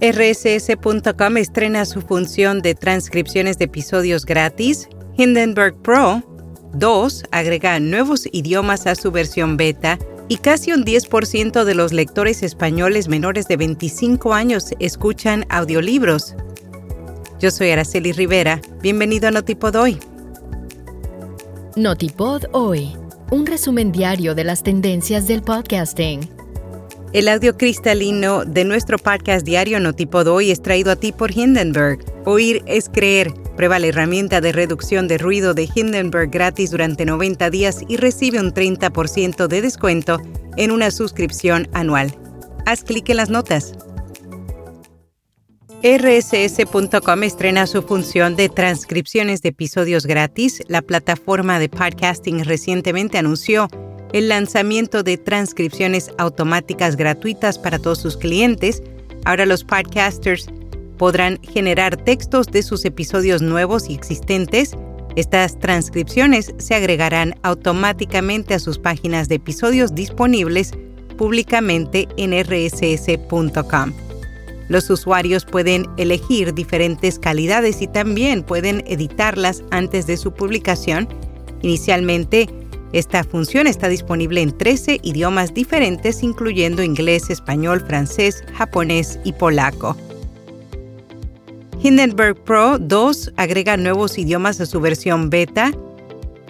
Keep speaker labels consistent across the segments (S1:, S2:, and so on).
S1: RSS.com estrena su función de transcripciones de episodios gratis. Hindenburg Pro 2 agrega nuevos idiomas a su versión beta y casi un 10% de los lectores españoles menores de 25 años escuchan audiolibros. Yo soy Araceli Rivera. Bienvenido a Notipod Hoy.
S2: Notipod Hoy, un resumen diario de las tendencias del podcasting.
S1: El audio cristalino de nuestro podcast diario Notipod Hoy es traído a ti por Hindenburg. Oír es creer. Prueba la herramienta de reducción de ruido de Hindenburg gratis durante 90 días y recibe un 30% de descuento en una suscripción anual. Haz clic en las notas. RSS.com estrena su función de transcripciones de episodios gratis. La plataforma de podcasting recientemente anunció el lanzamiento de transcripciones automáticas gratuitas para todos sus clientes. Ahora los podcasters podrán generar textos de sus episodios nuevos y existentes. Estas transcripciones se agregarán automáticamente a sus páginas de episodios disponibles públicamente en rss.com. Los usuarios pueden elegir diferentes calidades y también pueden editarlas antes de su publicación. Inicialmente, esta función está disponible en 13 idiomas diferentes, incluyendo inglés, español, francés, japonés y polaco. Hindenburg Pro 2 agrega nuevos idiomas a su versión beta.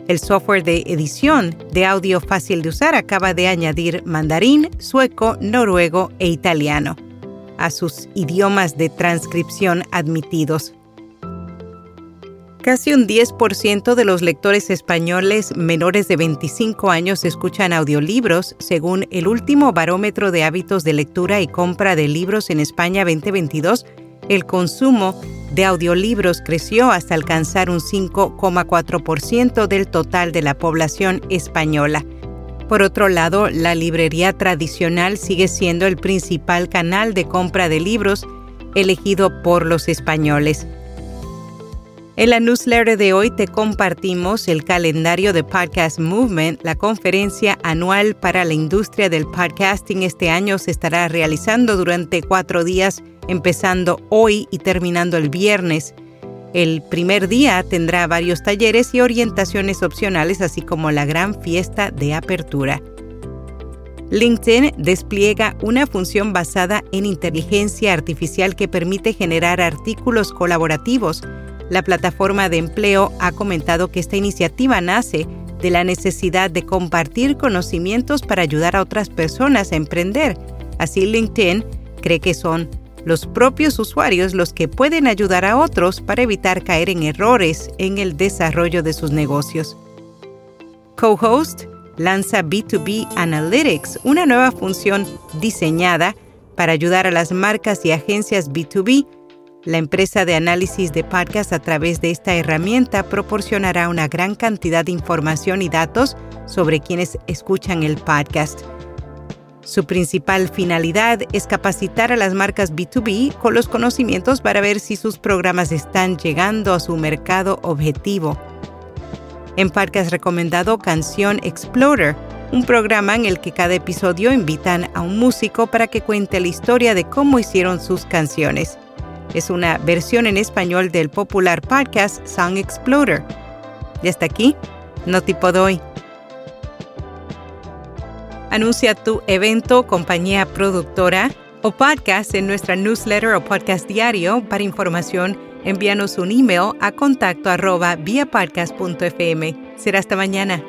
S1: El software de edición de audio fácil de usar acaba de añadir mandarín, sueco, noruego e italiano a sus idiomas de transcripción admitidos. Casi un 10% de los lectores españoles menores de 25 años escuchan audiolibros, según el último barómetro de hábitos de lectura y compra de libros en España 2022 el consumo de audiolibros creció hasta alcanzar un 5,4% del total de la población española. Por otro lado, la librería tradicional sigue siendo el principal canal de compra de libros elegido por los españoles. En la newsletter de hoy te compartimos el calendario de Podcast Movement. La conferencia anual para la industria del podcasting este año se estará realizando durante cuatro días empezando hoy y terminando el viernes. El primer día tendrá varios talleres y orientaciones opcionales, así como la gran fiesta de apertura. LinkedIn despliega una función basada en inteligencia artificial que permite generar artículos colaborativos. La plataforma de empleo ha comentado que esta iniciativa nace de la necesidad de compartir conocimientos para ayudar a otras personas a emprender. Así LinkedIn cree que son los propios usuarios los que pueden ayudar a otros para evitar caer en errores en el desarrollo de sus negocios. Co-Host lanza B2B Analytics, una nueva función diseñada para ayudar a las marcas y agencias B2B. La empresa de análisis de podcast a través de esta herramienta proporcionará una gran cantidad de información y datos sobre quienes escuchan el podcast. Su principal finalidad es capacitar a las marcas B2B con los conocimientos para ver si sus programas están llegando a su mercado objetivo. En has recomendado Canción Explorer, un programa en el que cada episodio invitan a un músico para que cuente la historia de cómo hicieron sus canciones. Es una versión en español del popular podcast Song Explorer. Y hasta aquí, no tipo doy. Anuncia tu evento, compañía productora o podcast en nuestra newsletter o podcast diario. Para información, envíanos un email a contacto arroba Será hasta mañana.